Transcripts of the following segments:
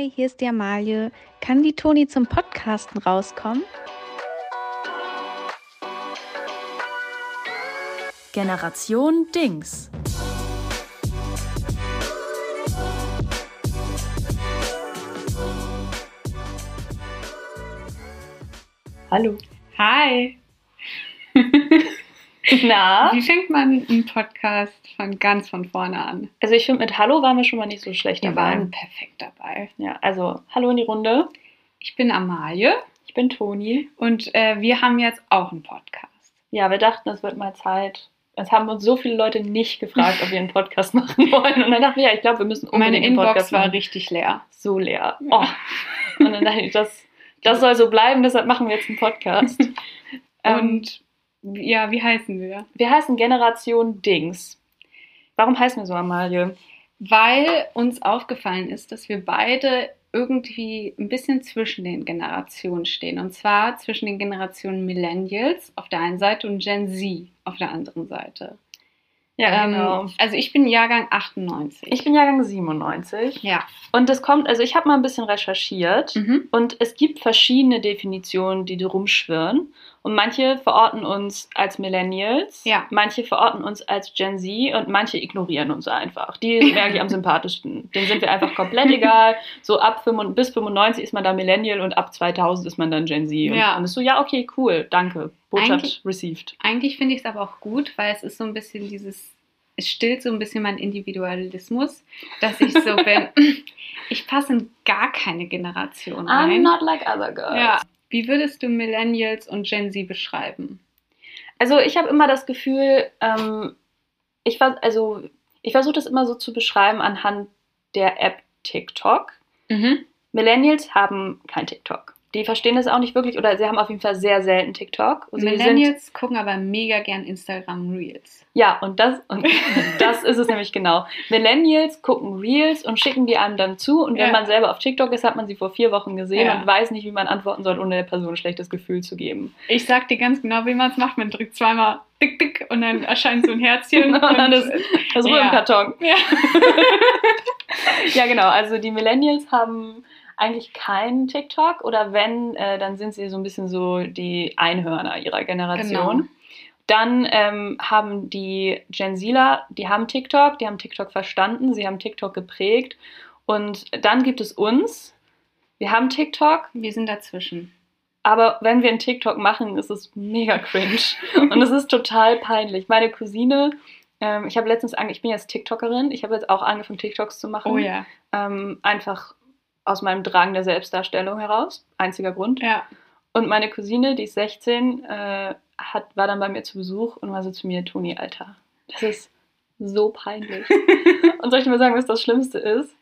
Hi, hier ist die Amalie. Kann die Toni zum Podcasten rauskommen? Generation Dings. Hallo. Hi. Na? Wie fängt man einen Podcast von ganz von vorne an? Also ich finde, mit Hallo waren wir schon mal nicht so schlecht Wir dabei. waren perfekt dabei. Ja, also Hallo in die Runde. Ich bin Amalie Ich bin Toni. und äh, wir haben jetzt auch einen Podcast. Ja, wir dachten, es wird mal Zeit. Es haben uns so viele Leute nicht gefragt, ob wir einen Podcast machen wollen. Und dann dachten wir, ja, ich glaube, wir müssen unbedingt Meine einen Inbox Podcast war machen. richtig leer. so leer. Oh. Und dann dachte ich, das, das soll so bleiben, deshalb machen wir jetzt einen Podcast. Ähm, Und ja, wie heißen wir? wir heißen Generation Dings. Warum heißen wir so, Amalie? Weil uns aufgefallen ist, dass wir beide irgendwie ein bisschen zwischen den Generationen stehen. Und zwar zwischen den Generationen Millennials auf der einen Seite und Gen Z auf der anderen Seite. Ja, Ähm, also ich bin Jahrgang 98. Ich bin Jahrgang 97. ja. Und das kommt, also ich habe mal ein bisschen recherchiert. Mhm. Und es gibt verschiedene Definitionen, die da rumschwirren. Und manche verorten uns als Millennials, Ja. manche verorten uns als Gen Z und manche ignorieren uns einfach. Die sind mir eigentlich am sympathischsten. Denen sind wir einfach komplett egal. So ab 95, bis 95 ist man dann Millennial und ab 2000 ist man dann Gen Z. Und Ja. dann ist so, ja, okay, cool, danke. Botschaft Eigentlich- received. Eigentlich finde ich es aber auch gut, weil es ist so ein bisschen dieses, es stillt so ein bisschen meinen Individualismus, dass ich so bin, ich passe in gar keine Generation rein. like other girls. ja. Wie würdest du Millennials und Gen Z beschreiben? Also ich habe immer das Gefühl, ähm, ich also ich versuche das immer so zu beschreiben anhand der App TikTok. Millennials haben kein TikTok. Die verstehen das auch nicht wirklich oder sie haben auf jeden Fall sehr selten TikTok. Und sie sind, Millennials gucken aber mega gern Instagram Reels. ja, und das, und das ist es nämlich genau. Millennials gucken Reels und schicken die einem dann zu. Und wenn Ja. man selber auf TikTok ist, hat man sie vor vier Wochen gesehen Ja. und weiß nicht, wie man antworten soll, ohne der Person ein schlechtes Gefühl zu geben. Ich sag dir ganz genau, wie man es macht. Man drückt zweimal dick, dick und dann erscheint so ein Herzchen. Und dann ist das Ruhe im Ja. Karton. ja. Ja, genau. Also die Millennials haben eigentlich keinen TikTok oder wenn, äh, dann sind sie so ein bisschen so die Einhörner ihrer Generation. Genau. Dann ähm, haben die Gen Zler, die haben TikTok, die haben TikTok verstanden, sie haben TikTok geprägt. Und dann gibt es uns. Wir haben TikTok, Wir sind dazwischen. aber wenn wir einen TikTok machen, ist es mega cringe. Und es ist total peinlich. Meine Cousine, ähm, ich habe letztens, ange ich bin jetzt TikTokerin, ich habe jetzt auch angefangen, TikToks zu machen. Oh ja. Ähm, einfach aus meinem Drang der Selbstdarstellung heraus. Einziger Grund. Ja. Und meine Cousine, die ist 16, äh, hat, war dann bei mir zu Besuch und war so zu mir, Toni, Alter, das ist so peinlich. und soll ich dir mal sagen, was das Schlimmste ist?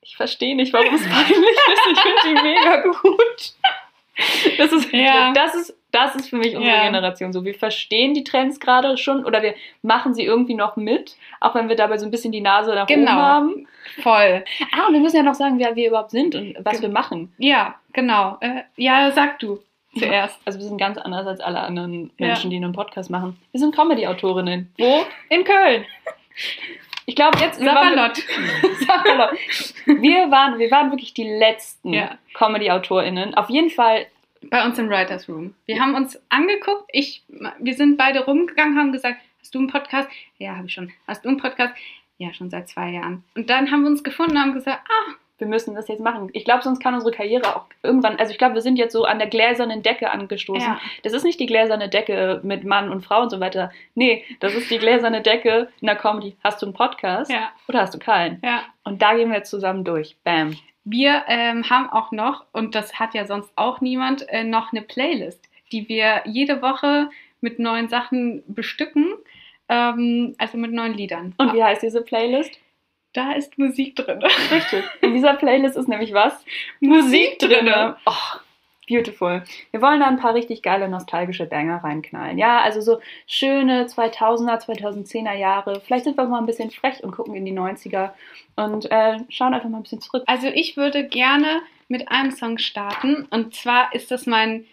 Ich verstehe nicht, warum es peinlich ist. Ich finde die mega gut. Das ist, Ja. das ist, das ist für mich unsere Ja. Generation so. Wir verstehen die Trends gerade schon oder wir machen sie irgendwie noch mit, auch wenn wir dabei so ein bisschen die Nase nach Genau. oben haben. Voll. Ah, und wir müssen ja noch sagen, wer wir überhaupt sind und was wir machen. Ja, genau. Äh, ja, sag du zuerst. Also wir sind ganz anders als alle anderen Ja. Menschen, die einen Podcast machen. Wir sind Comedy-Autorinnen. Wo? In Köln. Ich glaube jetzt Sabalot. Sabalot. Wir waren, wir waren wirklich die letzten Ja. Comedy-AutorInnen. Auf jeden Fall. Bei uns im Writers Room. Wir haben uns angeguckt. Ich, wir sind beide rumgegangen, haben gesagt, hast du einen Podcast? Ja, habe ich schon. Hast du einen Podcast? Ja, schon seit zwei Jahren. Und dann haben wir uns gefunden und haben gesagt, ah, Wir müssen das jetzt machen. Ich glaube, sonst kann unsere Karriere auch irgendwann. Also ich glaube, wir sind jetzt so an der gläsernen Decke angestoßen. ja. Das ist nicht die gläserne Decke mit Mann und Frau und so weiter. Nee, das ist die gläserne Decke in der Comedy. Hast du einen Podcast Ja, oder hast du keinen? ja. Und da gehen wir jetzt zusammen durch. Bam. Wir ähm, haben auch noch, und das hat ja sonst auch niemand, äh, noch eine Playlist, die wir jede Woche mit neuen Sachen bestücken. Ähm, also mit neuen Liedern. Und wie heißt diese Playlist? Da ist Musik drin. Richtig. In dieser Playlist ist nämlich was? Musik drinne. Oh, beautiful. Wir wollen da ein paar richtig geile nostalgische Banger reinknallen. Ja, also so schöne 2000er, 2010er Jahre. Vielleicht sind wir mal ein bisschen frech und gucken in die 90er und äh, schauen einfach mal ein bisschen zurück. Also ich würde gerne mit einem Song starten. Und zwar ist das mein.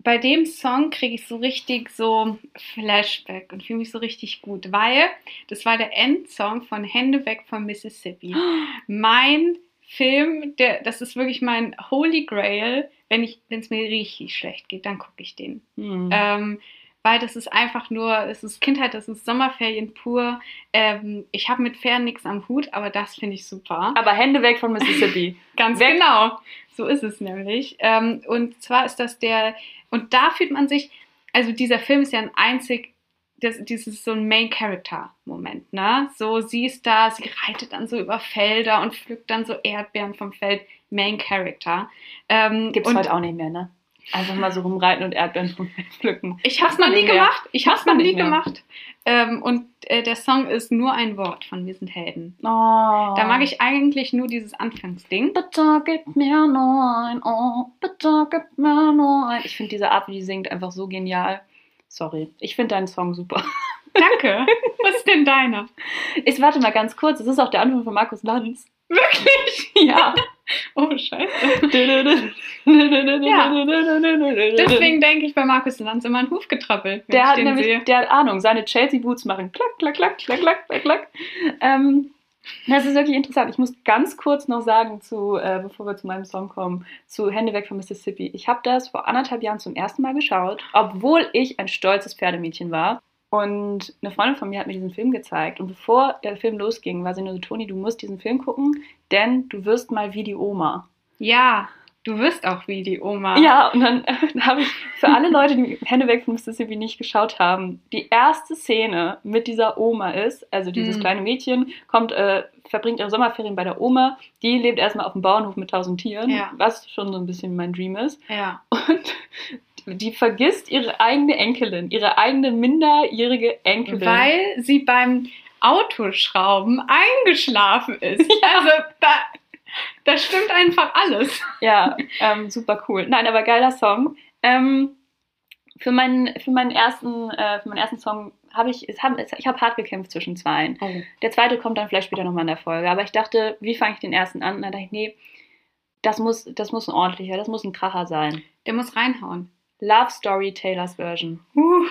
Bei dem Song kriege ich so richtig so Flashback und fühle mich so richtig gut, weil das war der Endsong von Hände weg von Mississippi. Mein Film, der, das ist wirklich mein Holy Grail. Wenn es mir richtig schlecht geht, dann gucke ich den. Hm. Ähm, weil das ist einfach nur, es ist Kindheit, das ist Sommerferien pur. Ähm, ich habe mit Pferden nichts am Hut, aber das finde ich super. Aber Hände weg von Mississippi. Ganz Weg. genau. So ist es nämlich. Ähm, und zwar ist das der, und da fühlt man sich, also dieser Film ist ja ein einzig, das, dieses so ein Main-Character-Moment, ne? So, sie ist da, sie reitet dann so über Felder und pflückt dann so Erdbeeren vom Feld. Main-Character. Ähm, Gibt's heute auch nicht mehr, ne? Einfach mal so rumreiten und Erdbeeren vom Feld pflücken. Ich hab's noch nie mehr. gemacht. Ich hab's noch nie mehr. gemacht. Ähm, und äh, der Song ist nur ein Wort von Wir sind Helden. Oh. Da mag ich eigentlich nur dieses Anfangsding. Bitte gib mir nur ein Ohr, bitte gib mir nur ein. Ich finde diese Art, wie die singt, einfach so genial. Sorry, ich finde deinen Song super. Danke. Was ist denn deiner? Ich warte mal ganz kurz, es ist auch der Anfang von Markus Lanz. Wirklich? Ja. Oh, scheiße. Deswegen. Deswegen denke ich bei Markus Lanz immer an Hufgetrappel. Der hat nämlich, sehe. der hat Ahnung, seine Chelsea-Boots machen. Klack, klack, klack, klack, klack, klack, klack. Ähm, das ist wirklich interessant. Ich muss ganz kurz noch sagen, zu, äh, bevor wir zu meinem Song kommen, zu Hände weg von Mississippi. Ich habe das vor anderthalb Jahren zum ersten Mal geschaut, obwohl ich ein stolzes Pferdemädchen war. Und eine Freundin von mir hat mir diesen Film gezeigt. Und bevor der Film losging, war sie nur so, Toni, du musst diesen Film gucken, denn du wirst mal wie die Oma. Ja, du wirst auch wie die Oma. Ja, und dann äh, habe ich für alle Leute, die Hände weg von Mississippi nicht geschaut haben, die erste Szene mit dieser Oma ist, also dieses Mhm. kleine Mädchen, kommt, äh, verbringt ihre Sommerferien bei der Oma, die lebt erstmal auf dem Bauernhof mit tausend Tieren, Ja. was schon so ein bisschen mein Dream ist. Ja. Und die vergisst ihre eigene Enkelin, ihre eigene minderjährige Enkelin. Weil sie beim Autoschrauben eingeschlafen ist. Also da, da stimmt einfach alles. Ja, ähm, super cool. Nein, aber geiler Song. Ähm, für, meinen, für, meinen ersten, äh, für meinen ersten Song habe ich, es hab, es, ich habe hart gekämpft zwischen zweien. Oh. Der zweite kommt dann vielleicht später nochmal in der Folge. Aber ich dachte, wie fange ich den ersten an? Und dann dachte ich, nee, das muss, das muss ein ordentlicher, das muss ein Kracher sein. Der muss reinhauen. Love Story Taylors Version. Uh,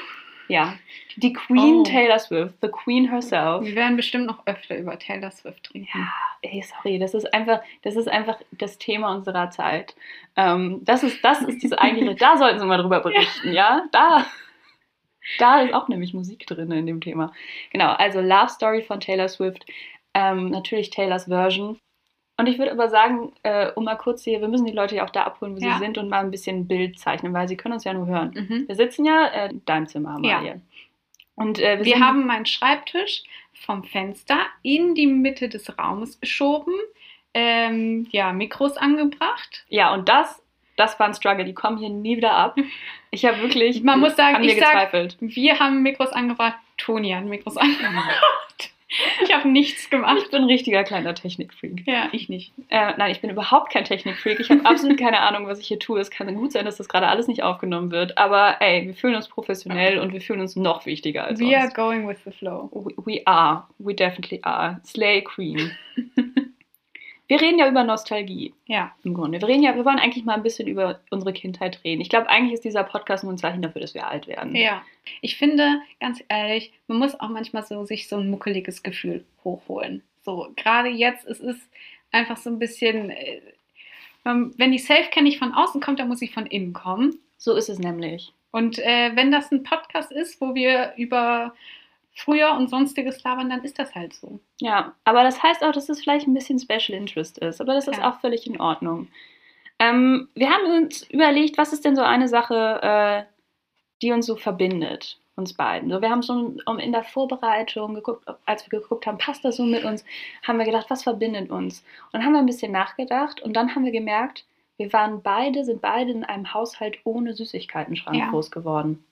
Ja. Die Queen Oh. Taylor Swift, the Queen herself. wir werden bestimmt noch öfter über Taylor Swift reden. Ja, ey, sorry, das ist einfach, das ist einfach das Thema unserer Zeit. Ähm, das ist, das ist diese eigentliche, da sollten Sie mal drüber berichten, ja? Da, da ist auch nämlich Musik drin in dem Thema. Genau, also Love Story von Taylor Swift, ähm, natürlich Taylors Version. Und ich würde aber sagen, äh, um mal kurz hier, wir müssen die Leute ja auch da abholen, wo Ja. sie sind und mal ein bisschen Bild zeichnen, weil sie können uns ja nur hören. Mhm. Wir sitzen ja äh, in deinem Zimmer, Amalie. Und äh, wir, Wir haben meinen Schreibtisch vom Fenster in die Mitte des Raumes geschoben, ähm, ja, Mikros angebracht. Ja, und das, das war ein Struggle. Die kommen hier nie wieder ab. Ich habe wirklich Man muss sagen, ich sag- gezweifelt. Wir haben Mikros angebracht, Toni hat Mikros angebracht. Ich habe nichts Ich gemacht. bin ein richtiger kleiner Technikfreak. Ja, ich nicht. Äh, nein, ich bin überhaupt kein Technikfreak. Ich habe absolut keine Ahnung, was ich hier tue. Es kann gut sein, dass das gerade alles nicht aufgenommen wird. Aber ey, wir fühlen uns professionell und wir fühlen uns noch wichtiger als We are sonst. going with the flow. We, we are. We definitely are. Slay Queen. wir reden ja über Nostalgie. Ja, Im Grunde. Wir reden ja, wir wollen eigentlich mal ein bisschen über unsere Kindheit reden. Ich glaube, eigentlich ist dieser Podcast nur ein Zeichen dafür, dass wir alt werden. ja. Ich finde, ganz ehrlich, man muss auch manchmal so sich so ein muckeliges Gefühl hochholen. So, gerade jetzt, es ist einfach so ein bisschen, äh, man- wenn die Self-Care nicht von außen kommt, dann muss sie von innen kommen. So ist es nämlich. Und äh, wenn das ein Podcast ist, wo wir über früher und sonstiges labern, dann ist das halt so. Ja, aber das heißt auch, dass es vielleicht ein bisschen Special Interest ist. Aber das ist Ja. auch völlig in Ordnung. Ähm, wir haben uns überlegt, was ist denn so eine Sache, äh, die uns so verbindet, uns beiden. So, wir haben so um, in der Vorbereitung geguckt, als wir geguckt haben, passt das so mit uns, haben wir gedacht, was verbindet uns? Und dann haben wir ein bisschen nachgedacht und dann haben wir gemerkt, wir waren beide, sind beide in einem Haushalt ohne Süßigkeitenschrank Ja. groß geworden.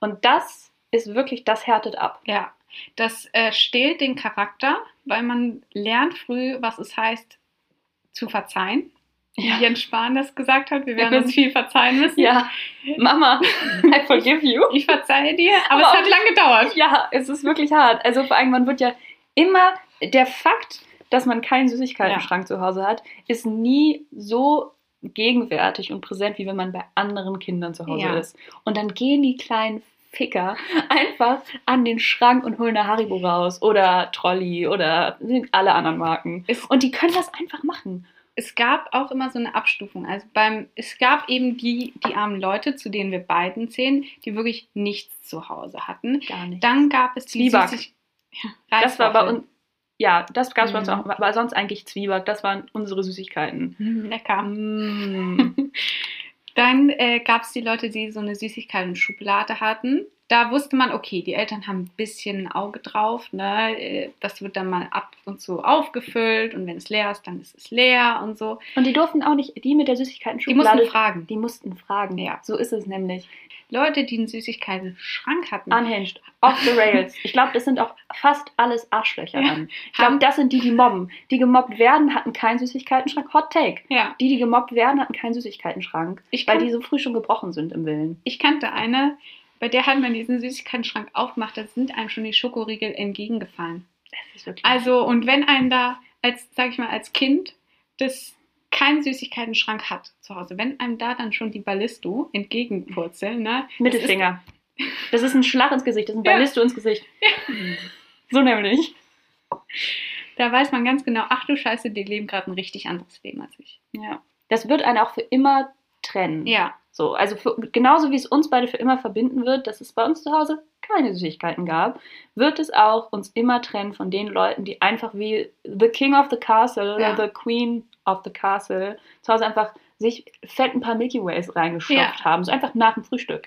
Und das ist wirklich, das härtet ab. Ja, das äh, stählt den Charakter, weil man lernt früh, was es heißt, zu verzeihen. Wie Ja. Jens Spahn das gesagt hat, wir werden Ja. uns viel verzeihen müssen. Ja, Mama, I forgive you. Ich verzeihe dir, aber, Aber es hat lange gedauert. Ja, es ist wirklich hart. Also vor allem, man wird ja immer, der Fakt, dass man keinen Süßigkeitenschrank zu Hause hat, ist nie so gegenwärtig und präsent, wie wenn man bei anderen Kindern zu Hause Ja. ist. Und dann gehen die kleinen Ficker einfach an den Schrank und holen eine Haribo raus oder Trolli oder alle anderen Marken. Und die können das einfach machen. es gab auch immer so eine Abstufung. Also beim, es gab eben die, die armen Leute, zu denen wir beiden zählen, die wirklich nichts zu Hause hatten. Gar nicht. Dann gab es die Zwieback. Süßig- ja, das war bei uns. Ja, das gab es bei uns Mhm. auch. Aber sonst eigentlich Zwieback. Das waren unsere Süßigkeiten. Mm, lecker. Mm. Dann äh, gab es die Leute, die so eine Süßigkeiten-Schublade hatten. Da wusste man, okay, die Eltern haben ein bisschen ein Auge drauf. Ne? Äh, Das wird dann mal ab und zu aufgefüllt und wenn es leer ist, dann ist es leer und so. Und die durften auch nicht, die mit der Die Süßigkeiten-Schublade, mussten fragen. die mussten fragen. Ja. So ist es nämlich. Leute, die einen Süßigkeiten-Schrank hatten, Unhinged. Off the rails. Ich glaube, das sind auch fast alles Arschlöcher Ja. dann. Ich glaube, das sind die, die mobben. Die gemobbt werden, hatten keinen Süßigkeitenschrank. Hot Take. ja, Die, die gemobbt werden, hatten keinen Süßigkeitenschrank. Weil die so früh schon gebrochen sind im Willen. ich kannte eine, bei der hat man diesen Süßigkeiten-Schrank aufgemacht, da sind einem schon die Schokoriegel entgegengefallen. Das ist wirklich. Also, und wenn einem da als, sag ich mal, als Kind das keinen Süßigkeiten-Schrank hat zu Hause, wenn einem da dann schon die Ballisto entgegenpurzeln, ne? Mittelfinger. Das ist ein Schlag ins Gesicht. Das ist ein Ja. Ballisto ins Gesicht. So nämlich. Da weiß man ganz genau, ach du Scheiße, die leben gerade ein richtig anderes Leben als ich. Ja. Das wird einen auch für immer trennen. Ja, So, also für, genauso wie es uns beide für immer verbinden wird, dass es bei uns zu Hause keine Süßigkeiten gab, wird es auch uns immer trennen von den Leuten, die einfach wie The King of the Castle Ja. oder The Queen of the Castle zu Hause einfach sich fett ein paar Milky Ways reingestopft Ja. haben. So einfach nach dem Frühstück.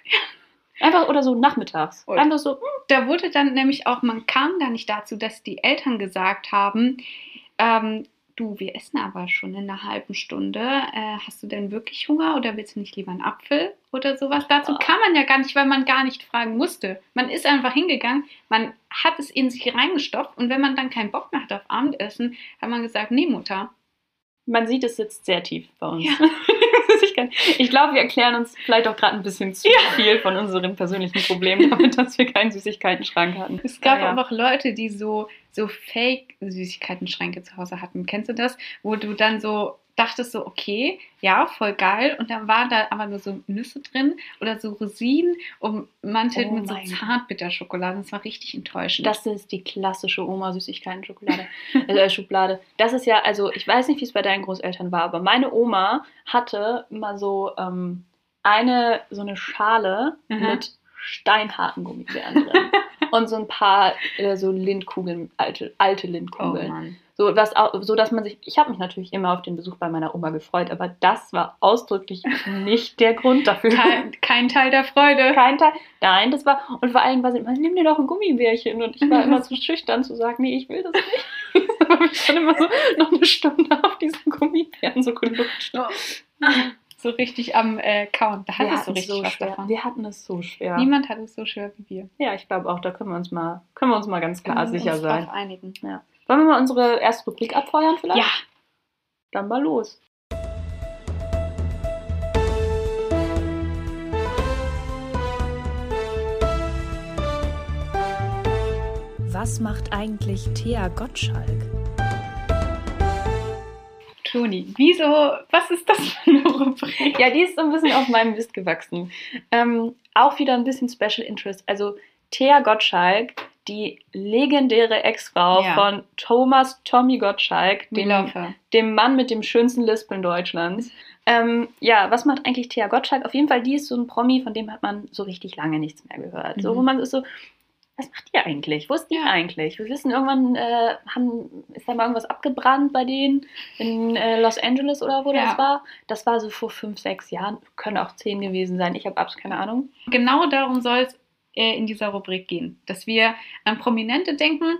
Einfach oder so nachmittags. Und- Einfach so, hm, da wurde dann nämlich auch, man kam gar nicht dazu, dass die Eltern gesagt haben, ähm, du, wir essen aber schon in einer halben Stunde. Äh, hast du denn wirklich Hunger oder willst du nicht lieber einen Apfel oder sowas? Dazu Ah. kam man ja gar nicht, weil man gar nicht fragen musste. Man ist einfach hingegangen, man hat es in sich reingestopft und wenn man dann keinen Bock mehr hat auf Abendessen, hat man gesagt, nee, Mutter. man sieht, es sitzt sehr tief bei uns. Ja. ich glaube, wir erklären uns vielleicht auch gerade ein bisschen zu viel von unseren persönlichen Problemen damit, dass wir keinen Süßigkeiten-Schrank hatten. Es gab Ja, ja. aber auch Leute, die so, so Fake-Süßigkeiten-Schränke zu Hause hatten. Kennst du das? Wo du dann so dachtest so, okay, ja, voll geil. Und dann waren da aber nur so Nüsse drin oder so Rosinen ummantelt Oh mit so. Zartbitterschokolade. Das war richtig enttäuschend. Das ist die klassische Oma-Süßigkeiten-Schokolade. äh, Schublade. Das ist ja, also ich weiß nicht, wie es bei deinen Großeltern war, aber meine Oma hatte immer so ähm, eine, so eine Schale Mhm. mit steinharten Gummibären drin. Und so ein paar äh, so Lindkugeln, alte, alte oh Lindkugeln. Mann. So, was so dass man sich, ich habe mich natürlich immer auf den Besuch bei meiner Oma gefreut, aber das war ausdrücklich nicht der Grund dafür. Kein, kein Teil der Freude. Kein Teil. Nein, das war, und vor allem war sie immer, nimm dir doch ein Gummibärchen. Und ich war immer zu schüchtern zu sagen, nee, ich will das nicht. ich dann immer so noch eine Stunde auf diesen Gummibären so gelutscht. So richtig am äh, Kauen. Da Wir hattest du hatten es richtig so was schwer. davon. Wir hatten es so schwer. Niemand hat es so schwer wie wir. Ja, ich glaube auch, da können wir uns mal, können wir uns mal ganz klar sicher uns sein. einigen. Wollen wir mal unsere erste Rubrik abfeuern vielleicht? Ja, Dann mal los. Was macht eigentlich Thea Gottschalk? Toni, wieso, was ist das für eine Rubrik? Ja, die ist so ein bisschen auf meinem Mist gewachsen. Ähm, auch wieder ein bisschen Special Interest. Also Thea Gottschalk, die legendäre Ex-Frau Ja. von Thomas Tommy Gottschalk, dem, dem Mann mit dem schönsten Lispeln Deutschlands. Ähm, ja, was macht eigentlich Thea Gottschalk? Auf jeden Fall, die ist so ein Promi, von dem hat man so richtig lange nichts mehr gehört. So, Mhm. wo man ist so, was macht die eigentlich? Wo ist die Ja. eigentlich? Wir wissen, irgendwann äh, haben, ist da mal irgendwas abgebrannt bei denen in äh, Los Angeles oder wo Ja. das war. Das war so vor fünf, sechs Jahren. Können auch zehn gewesen sein. Ich habe absolut keine Ahnung. Genau darum soll es äh, in dieser Rubrik gehen, dass wir an Prominente denken,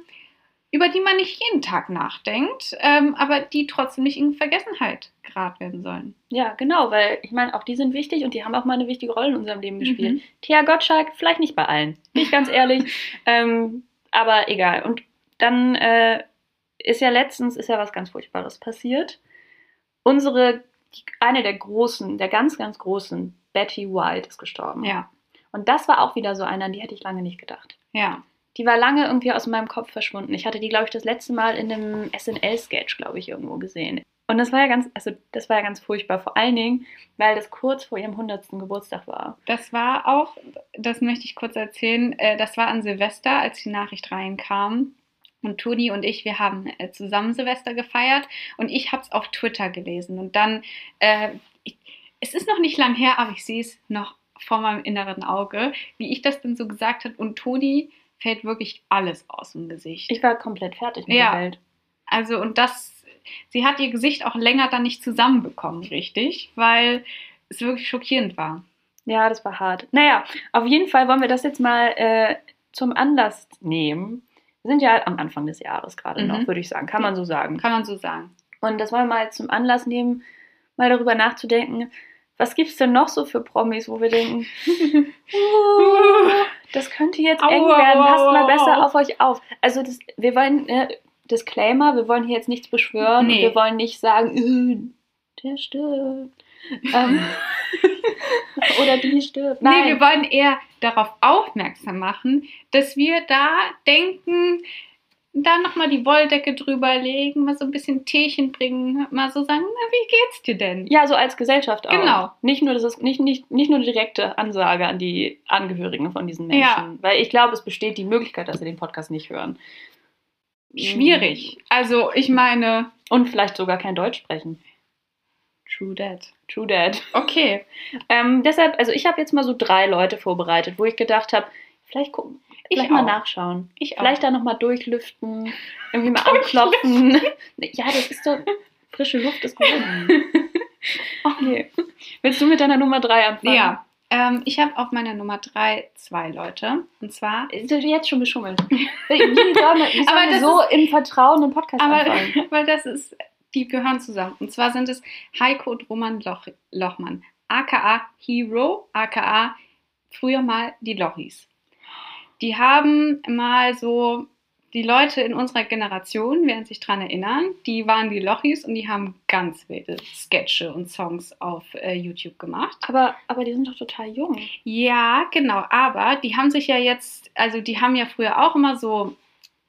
über die man nicht jeden Tag nachdenkt, ähm, aber die trotzdem nicht in Vergessenheit geraten werden sollen. Ja, genau, weil ich meine, auch die sind wichtig und die haben auch mal eine wichtige Rolle in unserem Leben gespielt. Mhm. Thea Gottschalk, vielleicht nicht bei allen, bin ich ganz ehrlich. ähm, aber egal. Und dann äh, ist ja letztens ist ja was ganz Furchtbares passiert. Unsere, eine der großen, der ganz, ganz großen, Betty White ist gestorben. Ja, Und das war auch wieder so einer, an die hätte ich lange nicht gedacht. ja. Die war lange irgendwie aus meinem Kopf verschwunden. Ich hatte die, glaube ich, das letzte Mal in einem SNL-Sketch, glaube ich, irgendwo gesehen. Und das war ja ganz, also das war ja ganz furchtbar. Vor allen Dingen, weil das kurz vor ihrem 100. Geburtstag war. Das war auch, das möchte ich kurz erzählen, äh, das war an Silvester, als die Nachricht reinkam. Und Toni und ich, wir haben äh, zusammen Silvester gefeiert und ich habe es auf Twitter gelesen. Und dann, äh, ich, es ist noch nicht lang her, aber ich sehe es noch vor meinem inneren Auge, wie ich das dann so gesagt habe. Und Toni fällt wirklich alles aus dem Gesicht. Ich war komplett fertig mit Ja. der Welt. Also, und das, sie hat ihr Gesicht auch länger dann nicht zusammenbekommen, richtig, weil es wirklich schockierend war. Ja, das war hart. Naja, auf jeden Fall wollen wir das jetzt mal äh, zum Anlass nehmen. Wir sind ja am Anfang des Jahres gerade Mhm. noch, würde ich sagen. Kann man so sagen. Kann man so sagen. Und das wollen wir mal zum Anlass nehmen, mal darüber nachzudenken, was gibt es denn noch so für Promis, wo wir denken, uh, das könnte jetzt eng werden, passt mal besser auf euch auf. Also das, wir wollen, äh, Disclaimer, wir wollen hier jetzt nichts beschwören Nee. wir wollen nicht sagen, der stirbt. ähm, oder die stirbt. Nein. Nee, wir wollen eher darauf aufmerksam machen, dass wir da denken, da nochmal die Wolldecke drüber legen, mal so ein bisschen Teechen bringen, mal so sagen, na, wie geht's dir denn? Ja, so als Gesellschaft auch. Genau. Nicht nur, das ist nicht, nicht, nicht nur eine direkte Ansage an die Angehörigen von diesen Menschen. Ja. Weil ich glaube, es besteht die Möglichkeit, dass sie den Podcast nicht hören. Schwierig. Also, ich meine, Und vielleicht sogar kein Deutsch sprechen. True that. True that. Okay. Ähm, deshalb, also ich habe jetzt mal so drei Leute vorbereitet, wo ich gedacht habe, vielleicht gucken, Ich vielleicht mal auch. nachschauen. Ich auch. Vielleicht da nochmal durchlüften, irgendwie mal anklopfen. ja, das ist doch, frische Luft ist gut. Okay. Willst du mit deiner Nummer drei anfangen? Ja. Ähm, ich habe auf meiner Nummer drei zwei Leute. Und zwar Ist das jetzt schon beschummelt. Wie sollen Aber so im Vertrauen einen Podcast Aber anfangen? weil das ist, die gehören zusammen. Und zwar sind es Heiko und Roman Loch, Lochmann, aka Hero, aka früher mal die Lochis. Die haben mal so, die Leute in unserer Generation werden sich dran erinnern, die waren die Lochis und die haben ganz wilde Sketche und Songs auf äh, YouTube gemacht. Aber, aber die sind doch total jung. Ja, genau. Aber die haben sich ja jetzt, also die haben ja früher auch immer so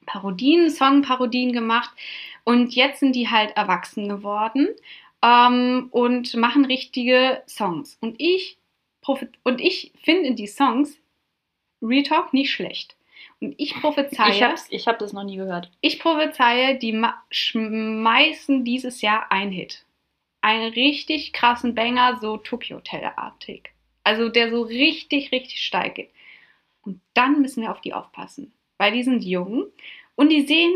Parodien, Songparodien gemacht. Und jetzt sind die halt erwachsen geworden ähm, und machen richtige Songs. Und ich, und ich finde die Songs, Real Talk, nicht schlecht. Und ich prophezeie, Ich, hab's, ich hab das noch nie gehört. ich prophezeie, die ma- schmeißen dieses Jahr einen Hit. Einen richtig krassen Banger, so Tokyo Hotel-artig. Also der so richtig, richtig steil geht. Und dann müssen wir auf die aufpassen. Weil die sind jung und die sehen.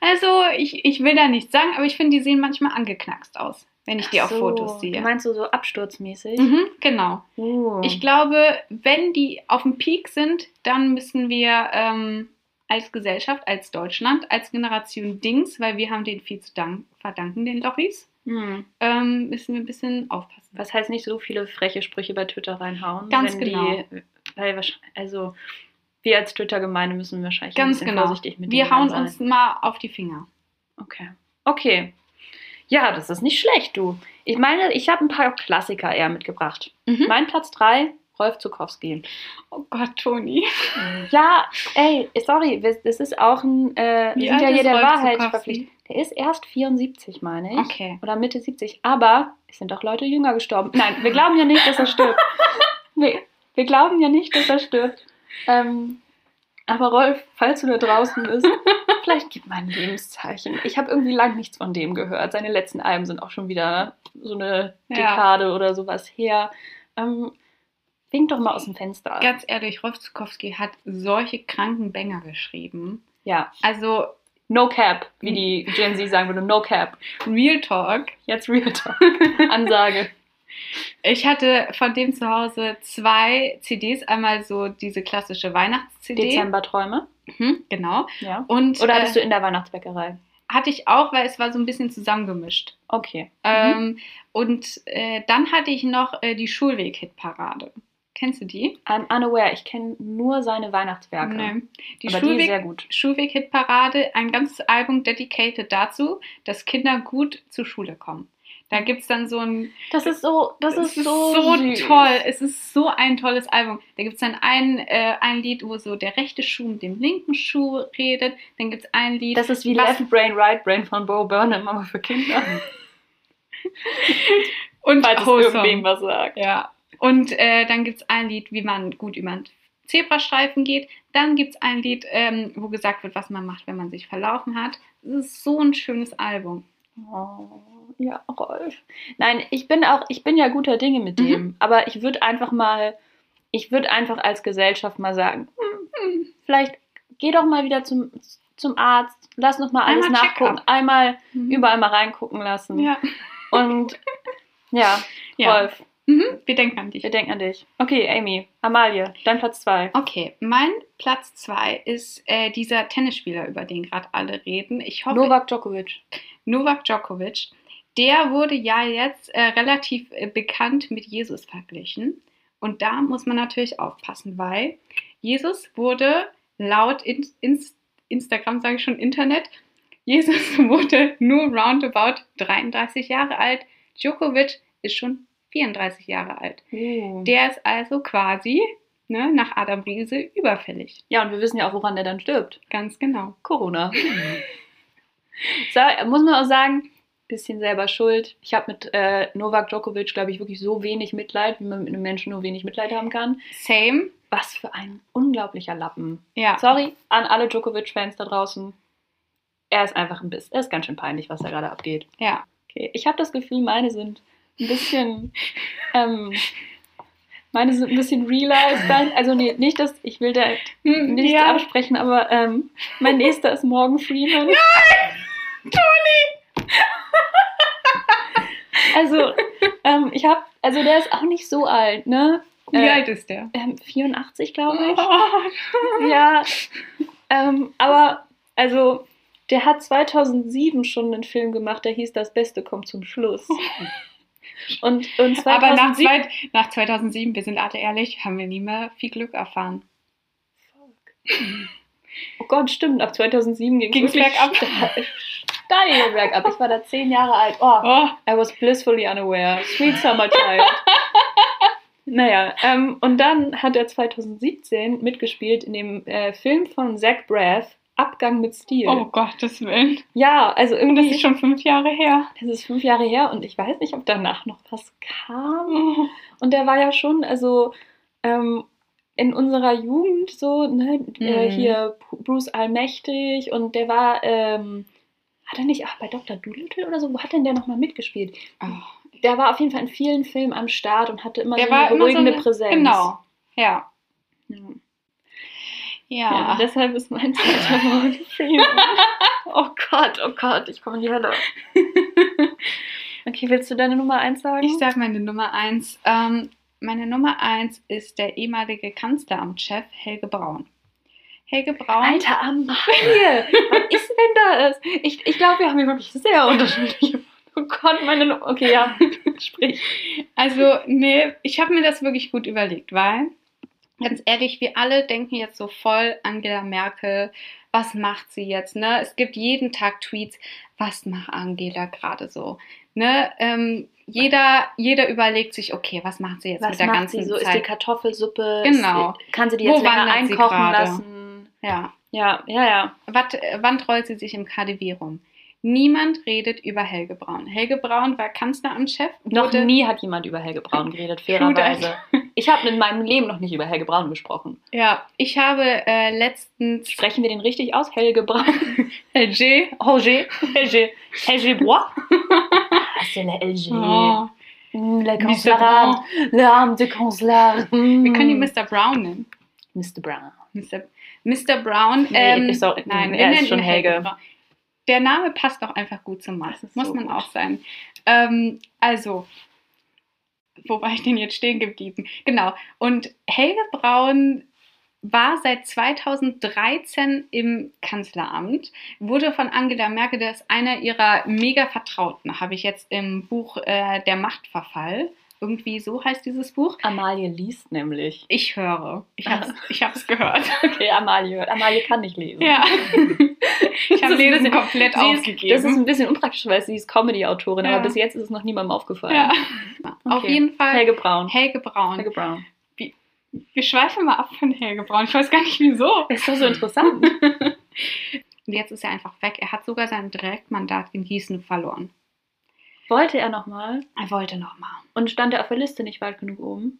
Also, ich, ich will da nichts sagen, aber ich finde, die sehen manchmal angeknackst aus, wenn ich die auf So, Fotos Du sehe. meinst du so absturzmäßig? Mhm, genau. Uh. Ich glaube, wenn die auf dem Peak sind, dann müssen wir ähm, als Gesellschaft, als Deutschland, als Generation Dings, weil wir haben denen viel zu dank verdanken, den Lochis, Hm. ähm, müssen wir ein bisschen aufpassen. Was heißt nicht so viele freche Sprüche bei Twitter reinhauen? Ganz genau. Die, weil also wir als Twitter-Gemeinde müssen wahrscheinlich ein Ganz genau. vorsichtig mit Wir hauen uns mal auf die Finger. Okay. Okay. Ja, das ist nicht schlecht, du. Ich meine, ich habe ein paar Klassiker eher mitgebracht. Mhm. Mein Platz 3, Rolf Zukowski. Oh Gott, Toni. Ja, ey, sorry, das ist auch ein, äh, wir Wie sind ja hier der Rolf Wahrheit Zukowski? verpflichtet. Der ist erst 74, meine ich. Okay. Oder Mitte 70. Aber es sind auch Leute jünger gestorben. Nein, wir glauben ja nicht, dass er stirbt. Nee, wir glauben ja nicht, dass er stirbt. Ähm, aber Rolf, falls du da draußen bist, vielleicht gib mal ein Lebenszeichen. Ich habe irgendwie lang nichts von dem gehört. Seine letzten Alben sind auch schon wieder so eine Ja. Dekade oder sowas her. Ähm, wink doch mal aus dem Fenster. Ganz ehrlich, Rolf Zukowski hat solche kranken Banger geschrieben. Ja, Also, no cap, wie die Gen Z sagen würde, no cap. Real Talk. Jetzt Real Talk. Ansage. Ich hatte von dem zu Hause zwei CDs. Einmal so diese klassische Weihnachts-CD. Dezemberträume. Mhm, genau. Ja. Und Oder hattest äh, du in der Weihnachtsbäckerei? hatte ich auch, weil es war so ein bisschen zusammengemischt. Okay. Mhm. Ähm, und äh, dann hatte ich noch äh, die Schulweg-Hit-Parade. Kennst du die? I'm unaware. Ich kenne nur seine Weihnachtswerke. Nee. Die aber die Schulweg, sehr gut. Schulweg-Hit-Parade, ein ganzes Album dedicated dazu, dass Kinder gut zur Schule kommen. Da gibt es dann so ein. Das ist so, das es ist so, süß. toll. Es ist so ein tolles Album. Da gibt es dann ein, äh, ein Lied, wo so der rechte Schuh mit dem linken Schuh redet. Dann gibt es ein Lied. Das ist wie Left Brain, Right Brain von Bo Burnham, aber für Kinder. und Falls es irgendwem was sagt. Ja. Und äh, dann gibt es ein Lied, wie man gut über einen Zebrastreifen geht. Dann gibt es ein Lied, ähm, wo gesagt wird, was man macht, wenn man sich verlaufen hat. Das ist so ein schönes Album. Oh, ja, Rolf. Nein, ich bin auch, ich bin ja guter Dinge mit Mhm. dem, aber ich würde einfach mal, ich würde einfach als Gesellschaft mal sagen, hm, hm, vielleicht geh doch mal wieder zum, zum Arzt, lass noch mal alles Einmal nachgucken, einmal Mhm. überall mal reingucken lassen. Ja. Und ja, Ja. Rolf, Mhm. Wir denken an dich. wir denken an dich. Okay, Amy, Amalie, dein Platz zwei. Okay, mein Platz zwei ist äh, dieser Tennisspieler, über den gerade alle reden. Ich hoffe, Novak Djokovic. Novak Djokovic. Der wurde ja jetzt äh, relativ äh, bekannt mit Jesus verglichen. Und da muss man natürlich aufpassen, weil Jesus wurde laut in, ins, Instagram, sage ich schon, Internet, Jesus wurde nur roundabout 33 Jahre alt. Djokovic ist schon 34 Jahre alt. Uh. Der ist also quasi ne, nach Adam Riese überfällig. Ja, und wir wissen ja auch, woran der dann stirbt. Ganz genau. Corona. so, muss man auch sagen, bisschen selber schuld. Ich habe mit äh, Novak Djokovic, glaube ich, wirklich so wenig Mitleid, wie man mit einem Menschen nur wenig Mitleid haben kann. Same. Was für ein unglaublicher Lappen. Ja. Sorry an alle Djokovic-Fans da draußen. Er ist einfach ein bisschen, er ist ganz schön peinlich, was da gerade abgeht. Ja. Okay, ich habe das Gefühl, meine sind ein bisschen, ähm, meine sind ein bisschen realer dann. Also nee, nicht, dass ich will da nichts ja. absprechen, aber ähm, mein nächster ist Morgan Freeman. Also, ähm, ich habe, also der ist auch nicht so alt, ne? Wie Äh, alt ist der? Ähm, 84, glaube ich. Oh. Ja, ähm, aber also der hat 2007 schon einen Film gemacht, der hieß Das Beste kommt zum Schluss. Und, und 2007, Aber nach, zwei, nach 2007, wir sind alle ehrlich, haben wir nie mehr viel Glück erfahren. oh Gott, stimmt, ab 2007 ging Ging's bergab? Steil bergab. Ich war da zehn Jahre alt. Oh, Oh, I was blissfully unaware. Sweet Summer Child. naja, ähm, und dann hat er 2017 mitgespielt in dem äh, Film von Zach Braff, Abgang mit Stil. oh Gottes Willen. Ja, also Das irgendwie, ist schon fünf Jahre her. das ist fünf Jahre her und ich weiß nicht, ob danach noch was kam. Und der war ja schon, also ähm, in unserer Jugend so, ne, äh, Mhm. hier Bruce Allmächtig und der war, ähm, hat er nicht, ach, bei Dr. Dolittle oder so, wo hat denn der nochmal mitgespielt? Oh, Der war auf jeden Fall in vielen Filmen am Start und hatte immer der so war eine immer so beruhigende eine, Präsenz. Genau. Ja. Ja. Ja. Ja, deshalb ist mein zweiter Morgan Freeman. oh Gott, oh Gott, ich komme in die Hölle. Okay, willst du deine Nummer eins sagen? Ich sag meine Nummer eins. Ähm, meine Nummer eins ist der ehemalige Kanzleramtschef Helge Braun. Helge Braun. Alter, Amalie, was ist denn das? Ich, ich glaube, wir haben hier wirklich sehr unterschiedliche. Oh Gott, meine. Nu- Okay, ja, sprich. Also, nee, ich habe mir das wirklich gut überlegt, weil, ganz ehrlich, wir alle denken jetzt so voll Angela Merkel. Was macht sie jetzt? Ne? Es gibt jeden Tag Tweets, was macht Angela gerade so? Ne? Ähm, jeder, jeder überlegt sich, okay, was macht sie jetzt Was mit der macht ganzen sie so? Ist die Zeit? Kartoffelsuppe? Genau. Ist, kann sie die Wo jetzt länger wandert sie einkochen lassen? ja. Ja, ja, ja. Wat, wann trollt sie sich im KDW rum? Niemand redet über Helge Braun. Helge Braun war Kanzleramtschef. Noch nie hat jemand über Helge Braun geredet, fairerweise. Ich habe in meinem Leben noch nicht über Helge Braun gesprochen. Ja, ich habe äh, letztens. Sprechen wir den richtig aus? Helge Braun? Helge. Roger? Helge? Helge Bois? Ah, c'est le LG. Oh, Mm, Le. L'âme de. Mm. wir können ihn Mr. Brown nennen. Mr. Brown. Mr. Mr. Brown. Nee, ähm, ist auch- nein, er ist schon Helge. Braun. Der Name passt auch einfach gut zum Mann. Muss so man gut. auch sein. Ähm, also, wo war ich denn jetzt stehen geblieben? Genau. Und Helge Braun war seit 2013 im Kanzleramt, wurde von Angela Merkel, das einer ihrer mega Vertrauten, habe ich jetzt im Buch äh, Der Machtverfall Irgendwie so heißt dieses Buch. Amalie liest nämlich. Ich höre. Ich habe es hab's gehört. Okay, Amalie hört. Amalie kann nicht lesen. Ja. Ich habe Das Lesen bisschen- komplett Sie ist, aufgegeben. das ist ein bisschen unpraktisch, weil sie ist Comedy-Autorin, Ja. aber bis jetzt ist es noch niemandem aufgefallen. ja. Auf Okay. jeden Fall Helge Braun. Helge Braun. Helge Braun. Wir schweifen mal ab von Helge Braun. Ich weiß gar nicht wieso. Ist doch so interessant. Und jetzt ist er einfach weg. Er hat sogar sein Direktmandat in Gießen verloren. Wollte er nochmal Er wollte nochmal. und stand er auf der Liste nicht weit genug oben?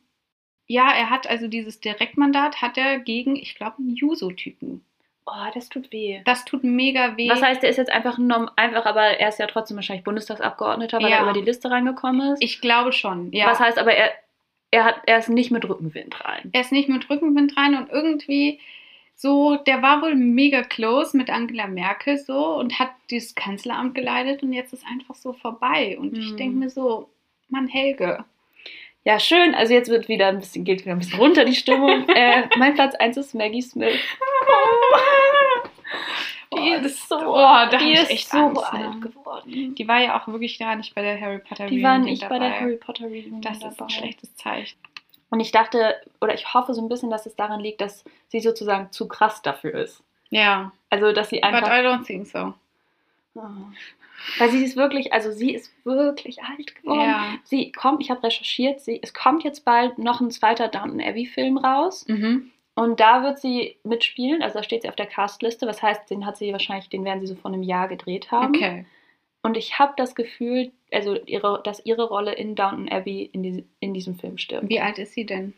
Ja, er hat also dieses Direktmandat hat er gegen, ich glaube, einen Juso-Typen. Oh, das tut weh. Das tut mega weh. Was heißt, er ist jetzt einfach, ein Norm- einfach, aber er ist ja trotzdem wahrscheinlich Bundestagsabgeordneter, weil Ja. er über die Liste reingekommen ist. Ich glaube schon. Ja. Was heißt aber, er, er, hat, er ist nicht mit Rückenwind rein. er ist nicht mit Rückenwind rein und irgendwie so, der war wohl mega close mit Angela Merkel so und hat dieses Kanzleramt geleitet und jetzt ist einfach so vorbei. Und ich Mhm. denke mir so, Mann, Helge. Ja, schön. Also jetzt wird wieder ein bisschen, geht wieder ein bisschen runter die Stimmung. äh, mein Platz 1 ist Maggie Smith. Die Oh, ist so, oh, die ich ist echt so Angst, alt ne? geworden. Die war ja auch wirklich gar nicht bei der Harry Potter Die war Reunion nicht bei der dabei. Harry Potter Reunion Das dabei. ist ein schlechtes Zeichen. Und ich dachte, oder ich hoffe so ein bisschen, dass es daran liegt, dass sie sozusagen zu krass dafür ist. Ja, Also, dass sie but einfach. I don't think so. Oh. Weil sie ist wirklich, also sie ist wirklich alt geworden. Ja. Sie kommt, ich habe recherchiert, sie, es kommt jetzt bald noch ein zweiter Downton Abbey Film raus. Mhm. Und da wird sie mitspielen, also da steht sie auf der Castliste, was heißt, den hat sie wahrscheinlich, den werden sie so vor einem Jahr gedreht haben. Okay. Und ich habe das Gefühl, also ihre, dass ihre Rolle in Downton Abbey in, diese, in diesem Film stirbt. Wie alt ist sie denn?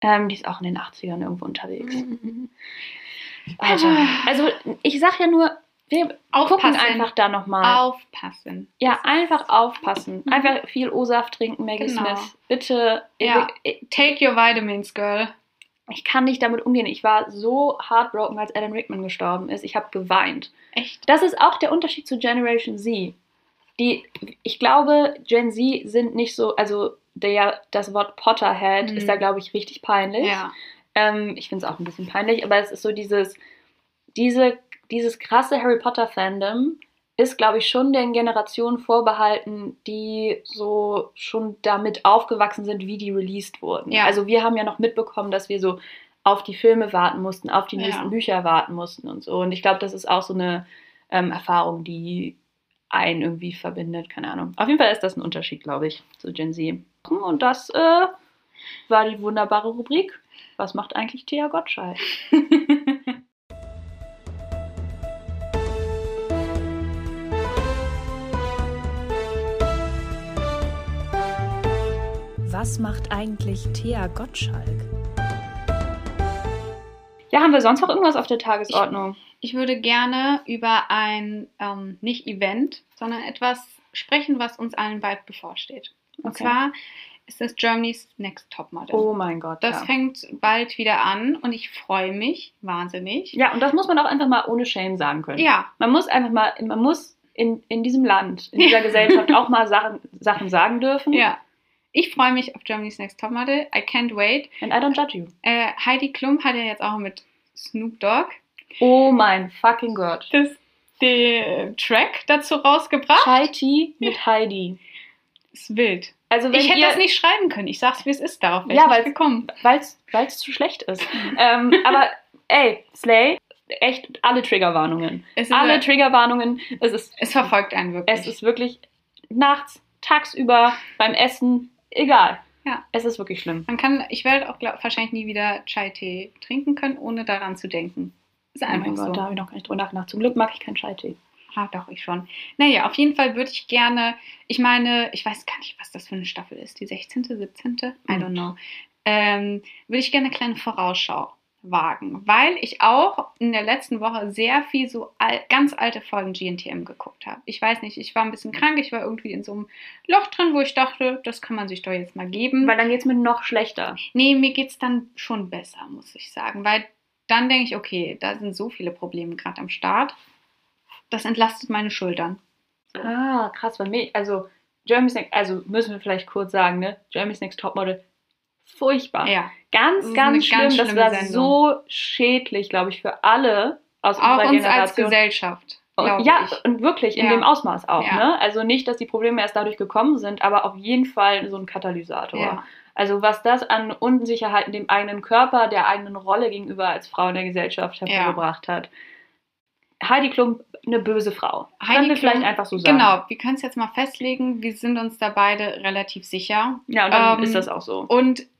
Ähm, die ist auch in den 80ern irgendwo unterwegs. Mhm. Alter. Also ich sag ja nur, wir gucken Aufpassen. einfach da nochmal. Aufpassen. Ja, einfach aufpassen. Mhm. Einfach viel O-Saft trinken, Maggie Genau. Smith. Bitte. Ja. Ich, Take your vitamins, girl. Ich kann nicht damit umgehen. Ich war so heartbroken, als Alan Rickman gestorben ist. Ich habe geweint. Echt? Das ist auch der Unterschied zu Generation Z. Die, ich glaube, Gen Z sind nicht so, also der, das Wort Potterhead Mhm. ist da, glaube ich, richtig peinlich. Ja. Ähm, ich finde es auch ein bisschen peinlich, aber es ist so dieses, diese, dieses krasse Harry Potter Fandom ist, glaube ich, schon den Generationen vorbehalten, die so schon damit aufgewachsen sind, wie die released wurden. Ja. Also wir haben ja noch mitbekommen, dass wir so auf die Filme warten mussten, auf die Ja. nächsten Bücher warten mussten und so. Und ich glaube, das ist auch so eine ähm, Erfahrung, die einen irgendwie verbindet, keine Ahnung. Auf jeden Fall ist das ein Unterschied, glaube ich, zu Gen Z. Und das äh, war die wunderbare Rubrik. Was macht eigentlich Thea Gottschalk? Was macht eigentlich Thea Gottschalk? Ja, haben wir sonst noch irgendwas auf der Tagesordnung? Ich würde gerne über ein, ähm, nicht Event, sondern etwas sprechen, was uns allen bald bevorsteht. Und Okay. zwar ist das Germany's Next Topmodel. Oh mein Gott. das ja. fängt bald wieder an und ich freue mich wahnsinnig. ja, und das muss man auch einfach mal ohne Shame sagen können. Ja, Man muss einfach mal, man muss in, in diesem Land, in dieser Ja. Gesellschaft auch mal Sachen, Sachen sagen dürfen. ja. Ich freue mich auf Germany's Next Topmodel. I can't wait. And I don't judge you. Äh, Heidi Klum hat ja jetzt auch mit Snoop Dogg Oh mein fucking Gott. das, den Track dazu rausgebracht. Tea mit Heidi. Ist wild. Also Ich hätte ihr, das nicht schreiben können. Ich sag's, wie es ist. Darauf wäre Ja, ich gekommen. weil es zu schlecht ist. ähm, aber ey, Slay, echt alle Triggerwarnungen. Alle Triggerwarnungen. Es ist, es verfolgt einen wirklich. es ist wirklich nachts, tagsüber, beim Essen, egal. Ja. Es ist wirklich schlimm. Man kann, ich werde auch glaub, wahrscheinlich nie wieder Chai-Tee trinken können, ohne daran zu denken. Ist Oh einfach so. Gott, da habe ich noch gar nicht drüber nachgedacht. Zum Glück mag ich keinen Chai-Tee. Ah, doch, ich schon. Naja, auf jeden Fall würde ich gerne, ich meine, ich weiß gar nicht, was das für eine Staffel ist, die 16., 17., I Mhm. don't know. Ähm, würde ich gerne eine kleine Vorausschau wagen, weil ich auch in der letzten Woche sehr viel so al ganz alte Folgen GNTM geguckt habe. Ich weiß nicht, ich war ein bisschen krank, ich war irgendwie in so einem Loch drin, wo ich dachte, das kann man sich doch jetzt mal geben. Weil dann geht es mir noch schlechter. Nee, mir geht es dann schon besser, muss ich sagen. Weil dann denke ich, okay, da sind so viele Probleme gerade am Start. Das entlastet meine Schultern. Ah, krass. Bei mir, also Jeremy's Next, also müssen wir vielleicht kurz sagen, ne? Jeremy's Next Topmodel, furchtbar. Ja, Ganz, ganz schlimm. ganz das war Sendung. so schädlich, glaube ich, für alle aus auch unserer uns als Generation. Gesellschaft. glaub ja, ich. und wirklich in Ja. dem Ausmaß auch. Ja. Ne? Also nicht, dass die Probleme erst dadurch gekommen sind, aber auf jeden Fall so ein Katalysator. Ja. Also was das an Unsicherheiten dem eigenen Körper, der eigenen Rolle gegenüber als Frau in der Gesellschaft hervorgebracht hat. Heidi Klum, eine böse Frau. Können wir vielleicht einfach so sagen. Genau, wir können es jetzt mal festlegen. Wir sind uns da beide relativ sicher. Ja, und dann Ähm, ist das auch so. Und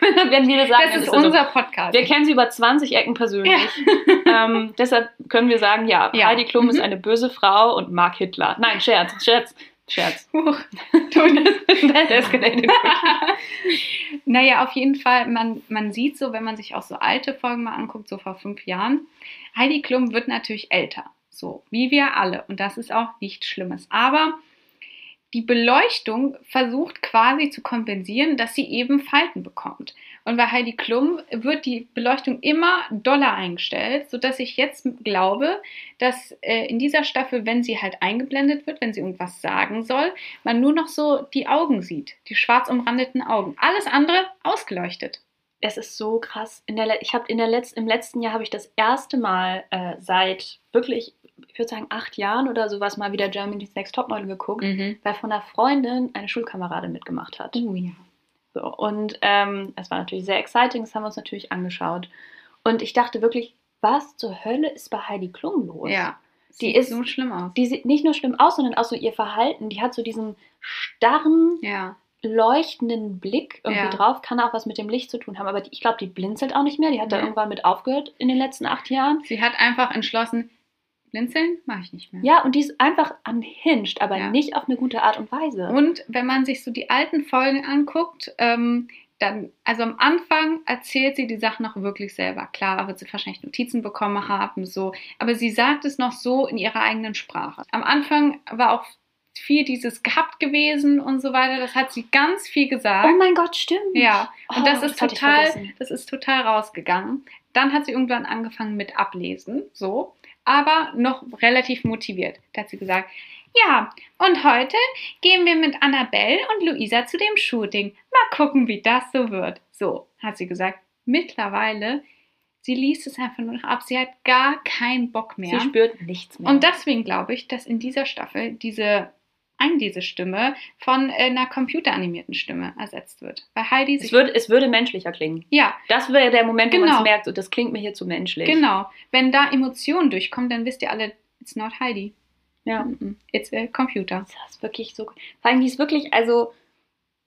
Wenn wir das sagen, das dann ist das so. unser Podcast. Wir kennen sie über 20 Ecken persönlich. ähm, deshalb können wir sagen, ja, Ja. Heidi Klum ist Mhm. eine böse Frau und mag Hitler. Nein, Scherz, Scherz, Scherz. Huch, tut es. That escalated. Naja, auf jeden Fall, man, man sieht so, wenn man sich auch so alte Folgen mal anguckt, so vor fünf Jahren, Heidi Klum wird natürlich älter. So, wie wir alle. Und das ist auch nichts Schlimmes. Aber die Beleuchtung versucht quasi zu kompensieren, dass sie eben Falten bekommt. Und bei Heidi Klum wird die Beleuchtung immer doller eingestellt, sodass ich jetzt glaube, dass äh, in dieser Staffel, wenn sie halt eingeblendet wird, wenn sie irgendwas sagen soll, man nur noch so die Augen sieht, die schwarz umrandeten Augen. Alles andere ausgeleuchtet. Es ist so krass. In der, ich habe in der Letz-, im letzten Jahr habe ich das erste Mal äh, seit wirklich, ich würde sagen, acht Jahren oder sowas mal wieder Germany's Next Topmodel geguckt, Mhm. weil von einer Freundin eine Schulkameradin mitgemacht hat. Oh ja. So, und ähm, es war natürlich sehr exciting, das haben wir uns natürlich angeschaut. Und ich dachte wirklich, was zur Hölle ist bei Heidi Klum los? Ja. Die Sieht ist- so schlimm aus. Die sieht nicht nur schlimm aus, sondern auch so ihr Verhalten. Die hat so diesen starren, ja. leuchtenden Blick irgendwie Ja. drauf. Kann auch was mit dem Licht zu tun haben. Aber die, ich glaube, die blinzelt auch nicht mehr. Die hat da Nee. irgendwann mit aufgehört in den letzten acht Jahren. Sie hat einfach entschlossen, blinzeln mache ich nicht mehr. Ja, und die ist einfach unhinged, aber Ja. nicht auf eine gute Art und Weise. Und wenn man sich so die alten Folgen anguckt, ähm, dann, also am Anfang erzählt sie die Sachen noch wirklich selber. Klar, wird sie wahrscheinlich Notizen bekommen haben, so. Aber sie sagt es noch so in ihrer eigenen Sprache. Am Anfang war auch viel dieses gehabt gewesen und so weiter. Das hat sie ganz viel gesagt. oh mein Gott, stimmt. Ja, und Oh, das ist total, das ist total rausgegangen. Dann hat sie irgendwann angefangen mit Ablesen, so, aber noch relativ motiviert. Da hat sie gesagt, ja, und heute gehen wir mit Annabelle und Luisa zu dem Shooting. Mal gucken, wie das so wird. So, hat sie gesagt. Mittlerweile, sie liest es einfach nur noch ab. Sie hat gar keinen Bock mehr. Sie spürt nichts mehr. Und deswegen glaube ich, dass in dieser Staffel diese Einlesestimme von äh, einer computeranimierten Stimme ersetzt wird. Bei Heidi es, würde, es würde menschlicher klingen. ja, Das wäre der Moment, wo man Genau. es merkt, so, das klingt mir hier zu menschlich. genau. Wenn da Emotionen durchkommen, dann wisst ihr alle, it's not Heidi. Ja. Mm-mm. It's a computer. Das ist wirklich so. Vor allem, die ist wirklich, also,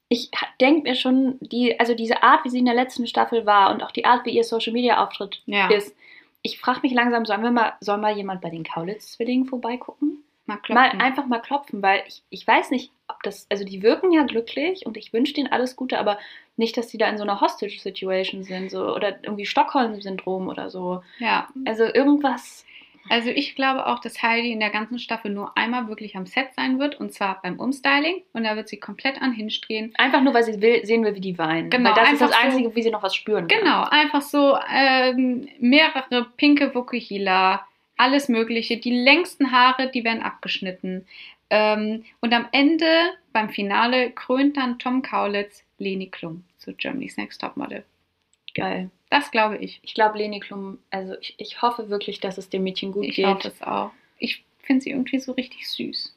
ich denke mir schon, die, also diese Art, wie sie in der letzten Staffel war und auch die Art, wie ihr Social Media Auftritt Ja. ist, ich frage mich langsam, sollen wir mal, soll mal jemand bei den Kaulitz-Zwillingen vorbeigucken? Mal Mal klopfen. einfach mal klopfen, weil ich, ich weiß nicht, ob das, also die wirken ja glücklich und ich wünsche denen alles Gute, aber nicht, dass die da in so einer Hostage-Situation sind, so, oder irgendwie Stockholm-Syndrom oder so. Ja. Also irgendwas. Also ich glaube auch, dass Heidi in der ganzen Staffel nur einmal wirklich am Set sein wird und zwar beim Umstyling und da wird sie komplett an Hinge drehen. Einfach nur, weil sie will, sehen will, wie die weinen. Genau, weil das ist das einfach so- Einzige, wie sie noch was spüren kann. Genau, einfach so ähm, mehrere pinke Vukuhila, alles Mögliche. Die längsten Haare, die werden abgeschnitten. Ähm, und am Ende, beim Finale, krönt dann Tom Kaulitz Leni Klum zu Germany's Next Topmodel. Geil. Das glaube ich. Ich glaube, Leni Klum, also ich, ich hoffe wirklich, dass es dem Mädchen gut Ich geht. hoffe es auch. Ich finde sie irgendwie so richtig süß.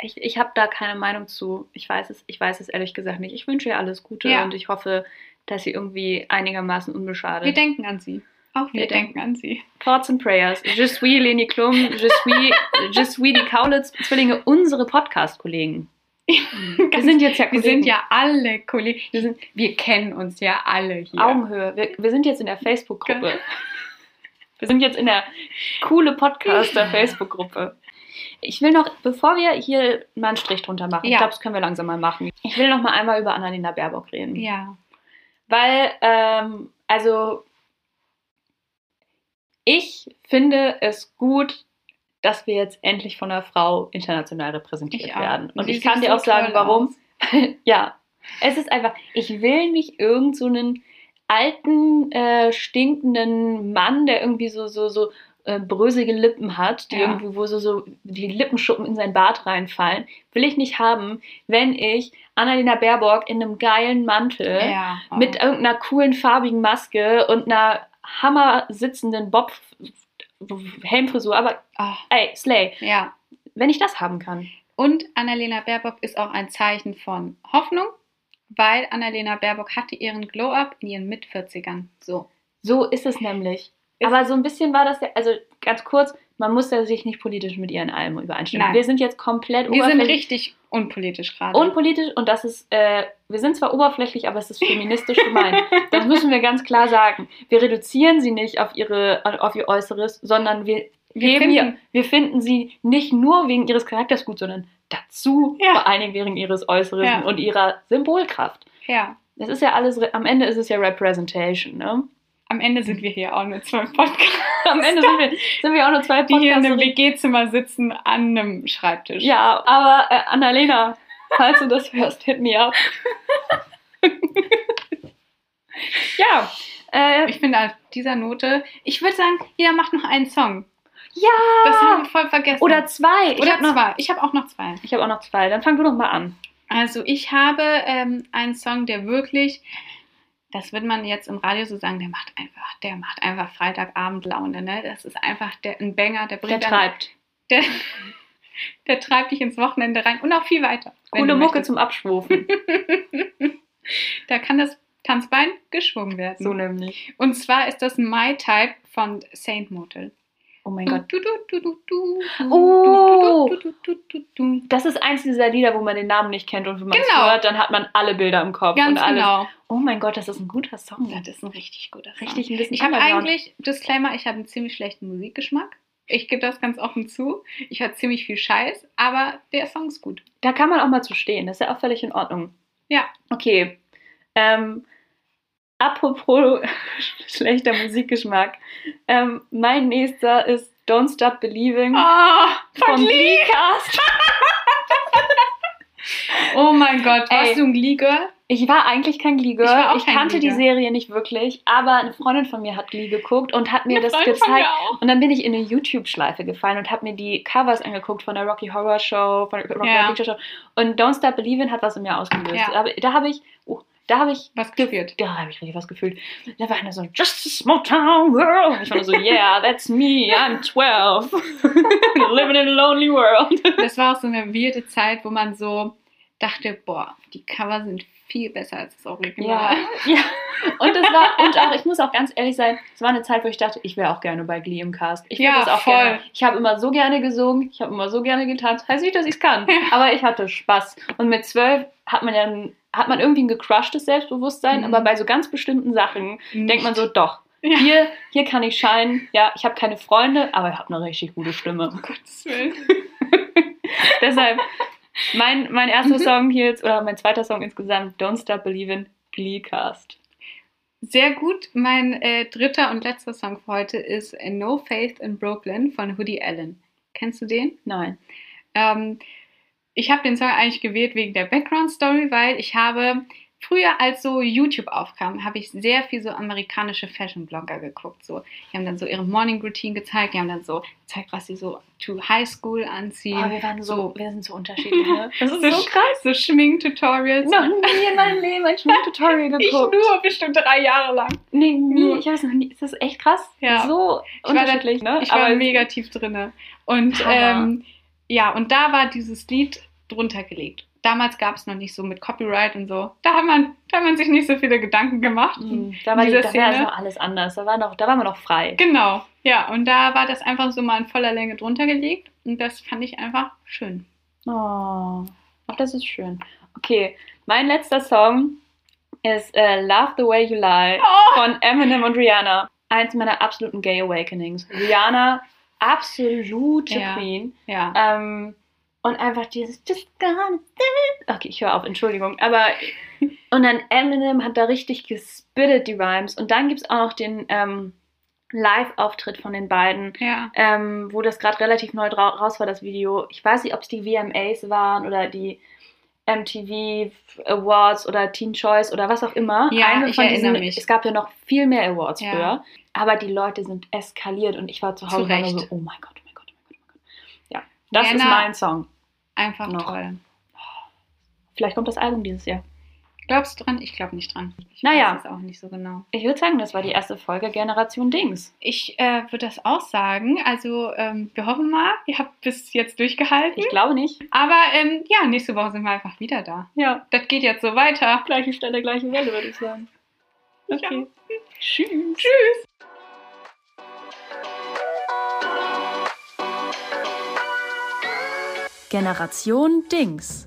Ich, ich habe da keine Meinung zu. Ich weiß es, ich weiß es ehrlich gesagt nicht. Ich wünsche ihr alles Gute Ja. und ich hoffe, dass sie irgendwie einigermaßen unbeschadet. Wir denken an sie. Auch wir, Wir denken an sie. Thoughts and Prayers. Je suis Leni Klum, je suis, je suis die Kaulitz-Zwillinge, unsere Podcast-Kollegen. Wir sind jetzt ja Wir Kollegen. sind ja alle Kollegen. Wir, sind, wir kennen uns ja alle hier. Augenhöhe. Wir, wir sind jetzt in der Facebook-Gruppe. Wir sind jetzt in der coole Podcaster-Facebook-Gruppe. Ich will noch, bevor wir hier mal einen Strich drunter machen, ich Ja. glaube, das können wir langsam mal machen. Ich will noch mal einmal über Annalena Baerbock reden. Ja. Weil, ähm, also, ich finde es gut, dass wir jetzt endlich von einer Frau international repräsentiert werden. Und Sie ich kann dir auch so sagen, warum. ja, es ist einfach, ich will nicht irgend so einen alten, äh, stinkenden Mann, der irgendwie so, so, so äh, bröselige Lippen hat, die Ja. irgendwie, wo so, so die Lippenschuppen in sein Bart reinfallen, will ich nicht haben, wenn ich Annalena Baerbock in einem geilen Mantel Ja. mit irgendeiner coolen farbigen Maske und einer hammer sitzenden Bob Helmfrisur, aber Ah, ey, Slay, ja. wenn ich das haben kann. Und Annalena Baerbock ist auch ein Zeichen von Hoffnung, weil Annalena Baerbock hatte ihren Glow-Up in ihren Mit-40ern. So. So ist es nämlich. Ist aber so ein bisschen war das ja, also ganz kurz, man muss ja sich nicht politisch mit ihr in allem übereinstimmen. Nein. Wir sind jetzt komplett Wir sind richtig unpolitisch gerade. unpolitisch und das ist, äh, wir sind zwar oberflächlich, aber es ist feministisch gemeint. Das müssen wir ganz klar sagen. Wir reduzieren sie nicht auf ihre, auf ihr Äußeres, sondern wir, Wir finden- ihr, wir finden sie nicht nur wegen ihres Charakters gut, sondern dazu Ja. vor allen Dingen wegen ihres Äußeren Ja. und ihrer Symbolkraft. ja. Das ist ja alles, am Ende ist es ja Representation, ne? Am Ende sind wir hier auch nur zwei Podcasts, Am Ende sind wir, sind wir auch nur zwei die hier in einem Podcasts. WG-Zimmer sitzen an einem Schreibtisch. Ja, aber äh, Annalena, falls du das hörst, hit me up. ja, äh, Ich finde auf dieser Note, ich würde sagen, jeder macht noch einen Song. ja. Das haben wir voll vergessen. Oder zwei. Ich Oder habe noch, zwei. Ich habe auch noch zwei. ich hab auch noch zwei. Dann fang du doch mal an. Also ich habe ähm, einen Song, der wirklich, das wird man jetzt im Radio so sagen, der macht einfach, der macht einfach Freitagabend Laune, ne? Das ist einfach der, ein Banger, der Der bringt dann- treibt. der, der treibt dich ins Wochenende rein und auch viel weiter. Coole Mucke möchtest. zum Abschwufen. Da kann das Tanzbein geschwungen werden. so nämlich. Und zwar ist das My Type von Saint Motel. Oh mein Gott. Oh. Das ist eins dieser Lieder, wo man den Namen nicht kennt und wenn man es Genau. hört, dann hat man alle Bilder im Kopf. Ganz und alles. genau. Oh mein Gott, das ist ein guter Song. Das ist ein richtig guter Song. Richtig ein bisschen Ich habe eigentlich, Disclaimer, ich habe einen ziemlich schlechten Musikgeschmack. Ich gebe das ganz offen zu. Ich höre ziemlich viel Scheiß, aber der Song ist gut. Da kann man auch mal zu stehen. Das ist ja auch völlig in Ordnung. Ja. Okay. Ähm, apropos schlechter Musikgeschmack. Ähm, mein nächster ist Don't Stop Believing Oh, von Gleecast. Oh mein Gott, Ey. warst du ein Glee-Girl? Ich war eigentlich kein Glee Ich war Girl. auch Ich, kein kannte Glee die. Serie nicht wirklich, aber eine Freundin von mir hat Glee geguckt und hat mir Eine das Freundin gezeigt. Und dann bin ich in eine YouTube-Schleife gefallen und habe mir die Covers angeguckt von der Rocky Horror Show, von der Rocky Ja. Horror Picture Show. Und Don't Stop Believing hat was in mir ausgelöst. Ja. Aber da habe ich, oh, da habe ich Was geführt? Da habe ich richtig was gefühlt. Da war einer so, just a small town girl. Und ich war so, yeah, that's me, I'm 12. Living in a lonely world. Das war auch so eine weirde Zeit, wo man so dachte, boah, die Cover sind viel besser als das Ja, Original. ja. Und es war, und auch, ich muss auch ganz ehrlich sein, es war eine Zeit, wo ich dachte, ich wäre auch gerne bei Glee im Cast. Ich Ja, das auch voll. gerne. Ich habe immer so gerne gesungen, ich habe immer so gerne getanzt. Heißt nicht, dass ich es kann, aber ich hatte Spaß. Und mit zwölf hat man ja hat man irgendwie ein gecrushtes Selbstbewusstsein, Mhm. aber bei so ganz bestimmten Sachen denkt man so, doch, Ja. hier, hier kann ich scheinen. Ja, ich habe keine Freunde, aber ich habe eine richtig gute Stimme. Um Gottes Willen. Deshalb, mein, mein erster Mhm. Song hier jetzt, oder mein zweiter Song insgesamt, Don't Stop Believin', Gleecast. Sehr gut. Mein äh, dritter und letzter Song für heute ist No Faith in Brooklyn von Hoodie Allen. Kennst du den? Nein. Ähm, ich habe den Song eigentlich gewählt wegen der Background Story, weil ich habe früher, als so YouTube aufkam, habe ich sehr viel so amerikanische Fashion-Blogger geguckt. So, die haben dann so ihre Morning Routine gezeigt, die haben dann so gezeigt, was sie so to High School anziehen. Oh, wir waren so, so, wir sind so unterschiedlich, ne? Das ist so, so krass. so Schminktutorials. Noch nie in meinem Leben ein Schminktutorial Ich geguckt. nur bestimmt drei Jahre lang. Nee, nie. Ich habe es noch nie. Das ist echt krass. Ja. So Ich war da- unterschiedlich, ne? Ich war Aber- mega tief drinne. Und ähm, ja, und da war dieses Lied drunter gelegt. Damals gab es noch nicht so mit Copyright und so. Da hat man, da hat man sich nicht so viele Gedanken gemacht. Mhm. Da war, die, war noch alles anders. Da war, noch, da war man noch frei. Genau, ja. Und da war das einfach so mal in voller Länge drunter gelegt. Und das fand ich einfach schön. Oh, ach, das ist schön. Okay, mein letzter Song ist äh, Love the Way You Lie Oh, von Eminem und Rihanna. Eins meiner absoluten Gay Awakenings. Rihanna, absolute Ja. Queen. ja. Ähm, und einfach dieses Just gonna. Okay, ich höre auf, Entschuldigung. Aber und dann Eminem hat da richtig gespittet, die Rhymes. Und dann gibt es auch noch den ähm, Live-Auftritt von den beiden, Ja. ähm, wo das gerade relativ neu raus war, das Video. Ich weiß nicht, ob es die VMAs waren oder die MTV Awards oder Teen Choice oder was auch immer. Ja, ich erinnere mich. Es gab ja noch viel mehr Awards Ja. früher. Aber die Leute sind eskaliert und ich war zu Hause Zu und so, oh mein Gott. Ja, das ist Rihanna- mein Song. Einfach Noch. toll. Vielleicht kommt das Album dieses Jahr. Glaubst du dran? Ich glaube nicht dran. Ich Naja. weiß es auch nicht so genau. Ich würde sagen, das war die erste Folge Generation Dings. Ich äh, würde das auch sagen. Also ähm, wir hoffen mal, ihr habt bis jetzt durchgehalten. Ich glaube nicht. Aber ähm, ja, nächste Woche sind wir einfach wieder da. Ja, Das geht jetzt so weiter. gleiche Stelle, gleiche Welle, würde ich sagen. Okay. Tschüss. Tschüss. Generation Dings.